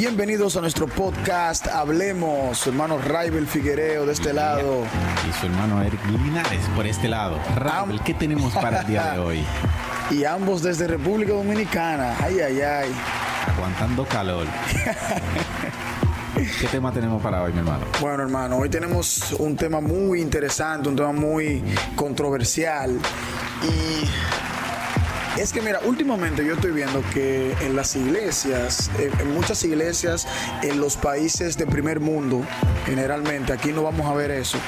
Bienvenidos a nuestro podcast Hablemos, su hermano Raibel Figuereo de este lado. Y su hermano Eric Linares por este lado. Raibel, ¿qué tenemos para el día de hoy? y ambos desde República Dominicana. Ay, ay, ay. Aguantando calor. ¿Qué tema tenemos para hoy, mi hermano? Bueno, hermano, hoy tenemos un tema muy interesante, un tema muy controversial. Y es que, mira, últimamente yo estoy viendo que en las iglesias, en muchas iglesias, en los países de primer mundo, generalmente, aquí no vamos a ver eso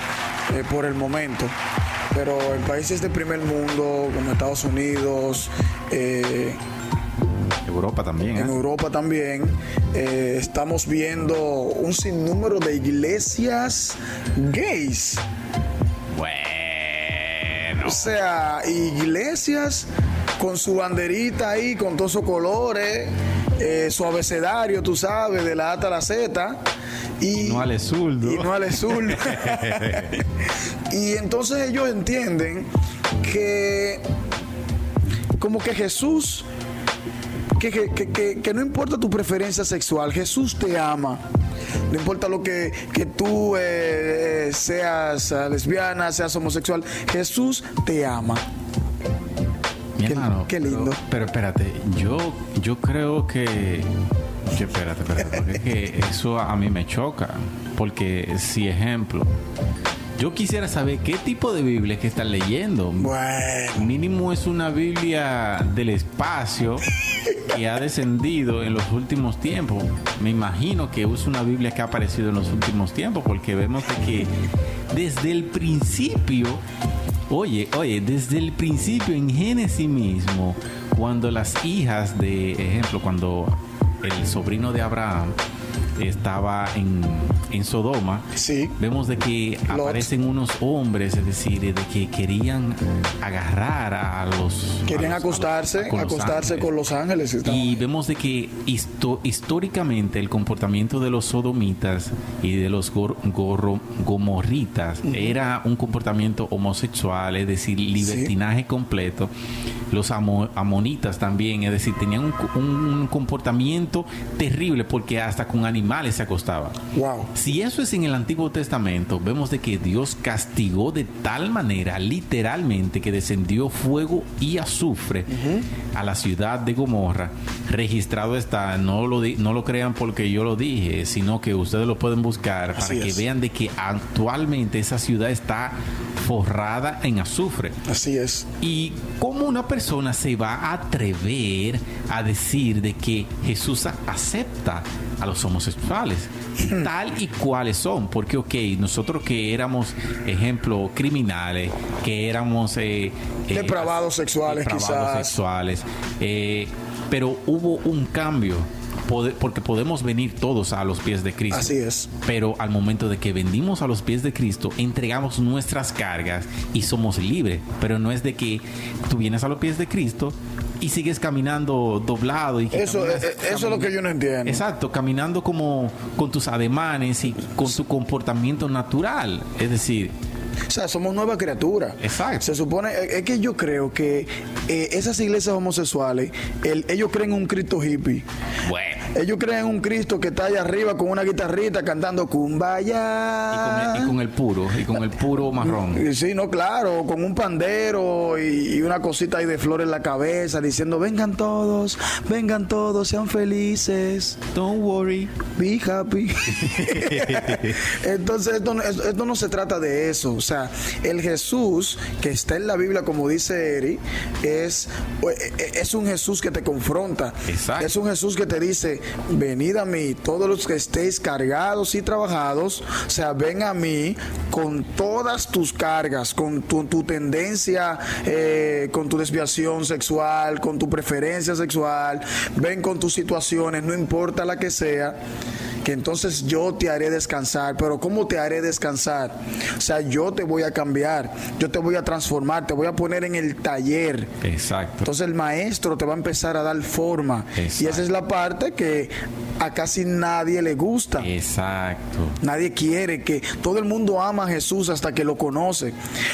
eh, por el momento, pero en países de primer mundo, como Estados Unidos, eh, Europa también. En ¿eh? Europa también eh, estamos viendo un sinnúmero de iglesias gays. Bueno. O sea, iglesias con su banderita ahí, con todos esos colores, eh, su abecedario, tú sabes, de la A a la Z. Y, no al zurdo. Y no al zurdo. y entonces ellos entienden que como que Jesús que, no importa tu preferencia sexual, Jesús te ama. No importa lo que, tú eh, seas eh, lesbiana, seas homosexual, Jesús te ama. Hermano, qué lindo. Pero, espérate, yo, yo creo que espérate, espérate, porque es que eso a mí me choca. Porque si ejemplo, yo quisiera saber qué tipo de Biblia es que están leyendo. Bueno. Mínimo es una Biblia del espacio que ha descendido en los últimos tiempos. Me imagino que es una Biblia que ha aparecido en los últimos tiempos porque vemos que desde el principio, oye, oye, desde el principio en Génesis mismo, cuando las hijas de, ejemplo, cuando el sobrino de Abraham estaba en, en Sodoma, sí. vemos de que aparecen unos hombres, es decir, de que querían agarrar a los... Querían acostarse, acostarse con los ángeles. Y vemos de que históricamente el comportamiento de los sodomitas y de los gomorritas era un comportamiento homosexual, es decir, libertinaje completo. Los amonitas también, es decir, tenían un, un comportamiento terrible porque hasta con animales animales se acostaban. Wow. Si eso es en el Antiguo Testamento, vemos de que Dios castigó de tal manera, literalmente, que descendió fuego y azufre a la ciudad de Gomorra. Registrado está, no lo, no lo crean porque yo lo dije, sino que ustedes lo pueden buscar para que vean de que actualmente esa ciudad está forrada en azufre. Así es. Y cómo una persona se va a atrever a decir de que Jesús acepta a los homosexuales, tal y cuales son, porque, ok, nosotros que éramos, ejemplo, criminales, que éramos... Eh, eh depravados sexuales, depravados sexuales, eh, pero hubo un cambio porque podemos venir todos a los pies de Cristo. Así es. Pero al momento de que vendimos a los pies de Cristo, entregamos nuestras cargas y somos libres. Pero no es de que tú vienes a los pies de Cristo y sigues caminando doblado. Y eso, eh, eh, eso es lo que yo no entiendo. Exacto, caminando como con tus ademanes y con tu comportamiento natural. Es decir, o sea, somos nuevas criaturas. Exacto. Se supone, eh, es que yo creo que esas iglesias homosexuales, ellos creen un Cristo hippie. Bueno. Ellos creen un Cristo que está allá arriba con una guitarrita cantando Kumbaya. Y con el, puro, y con el puro marrón. Sí, no, claro, con un pandero y, una cosita ahí de flores en la cabeza diciendo, vengan todos, vengan todos, sean felices. Don't worry. Be happy. Entonces, esto, esto no se trata de eso. O sea, el Jesús que está en la Biblia, como dice Eri, es, es un Jesús que te confronta. Exacto. Es un Jesús que te dice, venid a mí, todos los que estéis cargados y trabajados, o sea, ven a mí con todas tus cargas, con tu, tendencia, eh, con tu desviación sexual, con tu preferencia sexual, ven con tus situaciones, no importa la que sea que entonces yo te haré descansar. Pero ¿cómo te haré descansar? O sea, yo te voy a cambiar, yo te voy a transformar, te voy a poner en el taller. Exacto. Entonces el maestro te va a empezar a dar forma. Y esa es la parte que a casi nadie le gusta. Exacto. Nadie quiere que todo el mundo ama a Jesús hasta que lo conoce.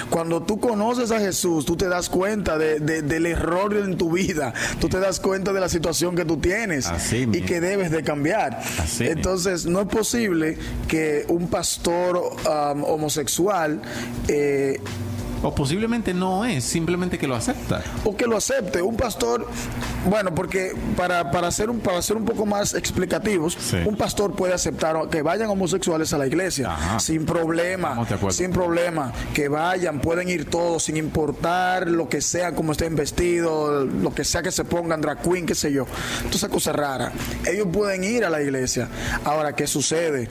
Cuando tú conoces a Jesús, tú te das cuenta de, del error en tu vida. Tú te das cuenta de la situación que tú tienes y que debes de cambiar. Entonces, no es posible que un pastor um, homosexual eh, o posiblemente no es, simplemente que lo acepta. O que lo acepte. Un pastor, bueno, porque para, para, ser, un, para ser un poco más explicativos, un pastor puede aceptar que vayan homosexuales a la iglesia sin problema. Sin problema. Que vayan, pueden ir todos sin importar lo que sea, como estén vestidos, lo que sea que se pongan, drag queen, qué sé yo. Entonces, cosa rara. Ellos pueden ir a la iglesia. Ahora, ¿qué sucede?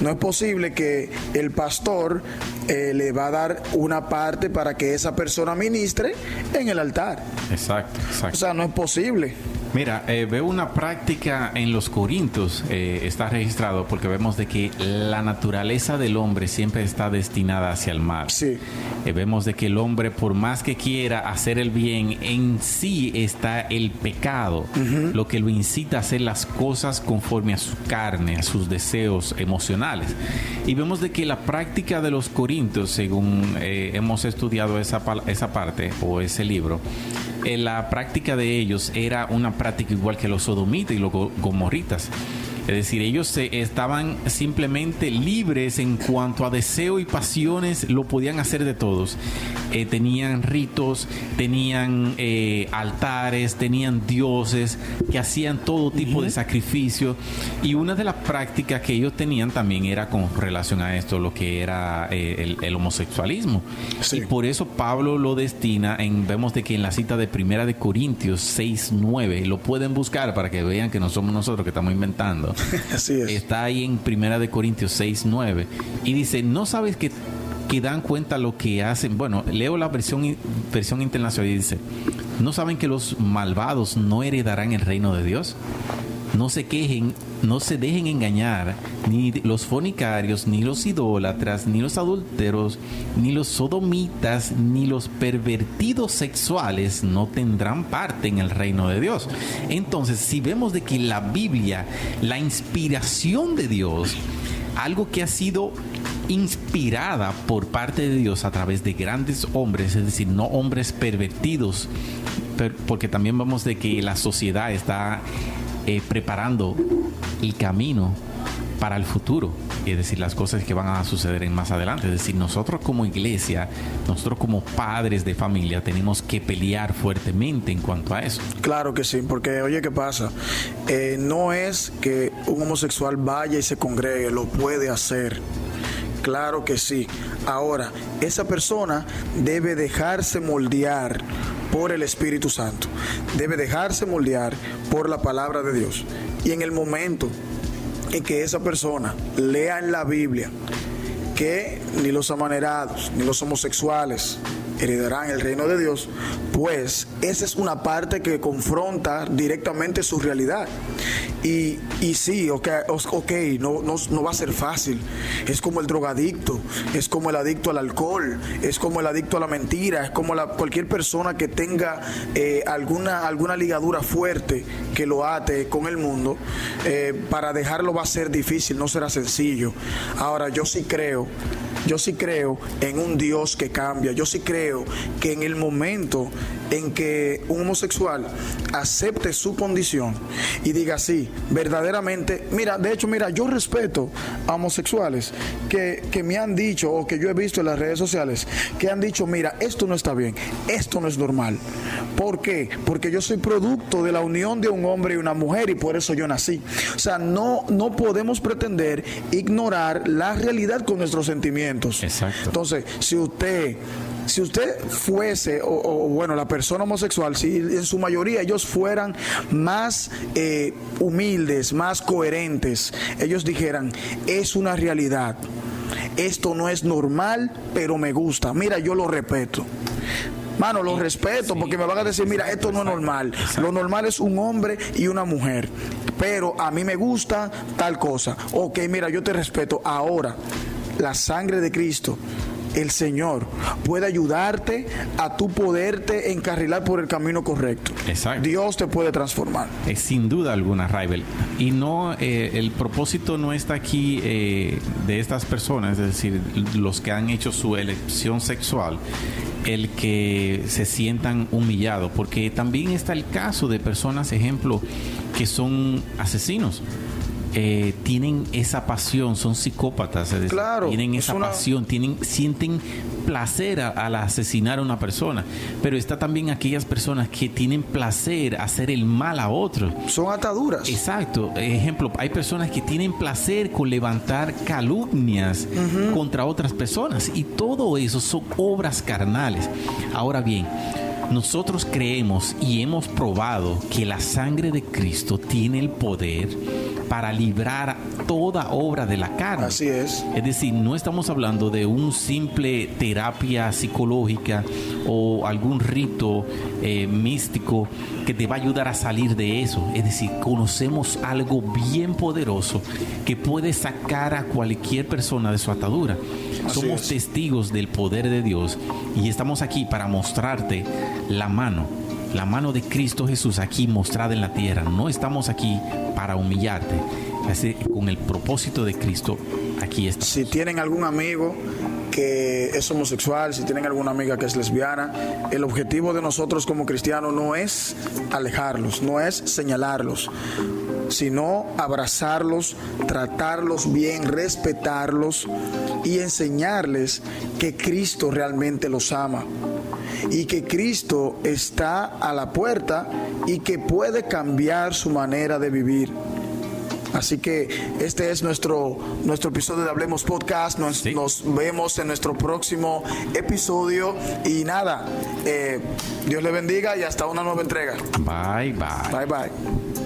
No es posible que el pastor eh, le va a dar una parte para que esa persona ministre en el altar. Exacto, exacto. O sea, no es posible. Mira, eh, veo una práctica en los Corintios, eh, está registrado, porque vemos de que la naturaleza del hombre siempre está destinada hacia el mal. Sí. Eh, vemos de que el hombre, por más que quiera hacer el bien, en sí está el pecado, lo que lo incita a hacer las cosas conforme a su carne, a sus deseos emocionales. Y vemos de que la práctica de los Corintios, según hemos estudiado esa, esa parte o ese libro, la práctica de ellos era una práctica igual que los sodomitas y los gomorritas. Es decir, ellos estaban simplemente libres en cuanto a deseo y pasiones, lo podían hacer de todos. Eh, tenían ritos, tenían eh, altares, tenían dioses que hacían todo tipo de sacrificios. Y una de las prácticas que ellos tenían también era con relación a esto, lo que era eh, el, homosexualismo. Y por eso Pablo lo destina, en, vemos de que en la cita de Primera de Corintios 6, 9, lo pueden buscar para que vean que no somos nosotros que estamos inventando. Está ahí en Primera de Corintios 6, 9. Y dice, ¿no sabes que, que dan cuenta lo que hacen? Bueno, leo la versión, versión internacional y dice, ¿no saben que los malvados no heredarán el reino de Dios? No se quejen, no se dejen engañar, ni los fornicarios, ni los idólatras, ni los adúlteros, ni los sodomitas, ni los pervertidos sexuales no tendrán parte en el reino de Dios. Entonces, si vemos de que la Biblia, la inspiración de Dios, algo que ha sido inspirada por parte de Dios a través de grandes hombres, es decir, no hombres pervertidos, porque también vemos de que la sociedad está eh, preparando el camino para el futuro, es decir, las cosas que van a suceder en más adelante. Es decir, nosotros como iglesia, nosotros como padres de familia, tenemos que pelear fuertemente en cuanto a eso. Claro que sí, porque oye, ¿qué pasa? Eh, no es que un homosexual vaya y se congregue, lo puede hacer. Claro que sí. Ahora, esa persona debe dejarse moldear por el Espíritu Santo. Debe dejarse moldear por la palabra de Dios. Y en el momento en que esa persona lea en la Biblia que ni los amanerados, ni los homosexuales, heredarán el reino de Dios, pues esa es una parte que confronta directamente su realidad. Y, y sí, ok, okay no, no, va a ser fácil. Es como el drogadicto, es como el adicto al alcohol, es como el adicto a la mentira, es como la, cualquier persona que tenga eh, alguna, alguna ligadura fuerte que lo ate con el mundo. Eh, para dejarlo va a ser difícil, no será sencillo. Ahora, yo sí creo yo sí creo en un Dios que cambia. Yo sí creo que en el momento en que un homosexual acepte su condición y diga así, verdaderamente, mira, de hecho, mira, yo respeto a homosexuales que, que me han dicho o que yo he visto en las redes sociales que han dicho, mira, esto no está bien, esto no es normal. ¿Por qué? Porque yo soy producto de la unión de un hombre y una mujer y por eso yo nací. O sea, no, no podemos pretender ignorar la realidad con nuestros sentimientos. Exacto. Entonces, si usted si usted fuese, o, bueno, la persona homosexual, si en su mayoría ellos fueran más eh, humildes, más coherentes, ellos dijeran, es una realidad, esto no es normal, pero me gusta, mira, yo lo respeto. Mano, lo respeto porque me van a decir, mira, esto no es normal. Lo normal es un hombre y una mujer. Pero a mí me gusta tal cosa. Ok, mira, yo te respeto. Ahora, la sangre de Cristo el Señor puede ayudarte a tu poderte encarrilar por el camino correcto. Exacto. Dios te puede transformar. Sin duda alguna, Raibel. Y no, eh, el propósito no está aquí eh, de estas personas, es decir, los que han hecho su elección sexual, el que se sientan humillados, porque también está el caso de personas, ejemplo, que son asesinos. Eh, tienen esa pasión, son psicópatas, es decir, Claro, tienen es esa una- pasión, tienen, sienten placer a- al asesinar a una persona, pero está también aquellas personas que tienen placer hacer el mal a otros. Son ataduras. Exacto. Ejemplo, hay personas que tienen placer con levantar calumnias contra otras personas y todo eso son obras carnales. Ahora bien, nosotros creemos y hemos probado que la sangre de Cristo tiene el poder para librar toda obra de la carne. Así es. Es decir, no estamos hablando de un simple terapia psicológica o algún rito eh, místico que te va a ayudar a salir de eso. Es decir, conocemos algo bien poderoso que puede sacar a cualquier persona de su atadura. Así Somos es. testigos del poder de Dios y estamos aquí para mostrarte la mano. La mano de Cristo Jesús aquí mostrada en la tierra. No estamos aquí para humillarte. Así, con el propósito de Cristo, aquí está. Si tienen algún amigo que es homosexual, si tienen alguna amiga que es lesbiana, el objetivo de nosotros como cristianos no es alejarlos, no es señalarlos, sino abrazarlos, tratarlos bien, respetarlos y enseñarles que Cristo realmente los ama y que Cristo está a la puerta y que puede cambiar su manera de vivir. Así que este es nuestro, nuestro episodio de Hablemos Podcast. Nos, Sí. nos vemos en nuestro próximo episodio. Y nada, eh, Dios le bendiga y hasta una nueva entrega. Bye, bye. Bye bye.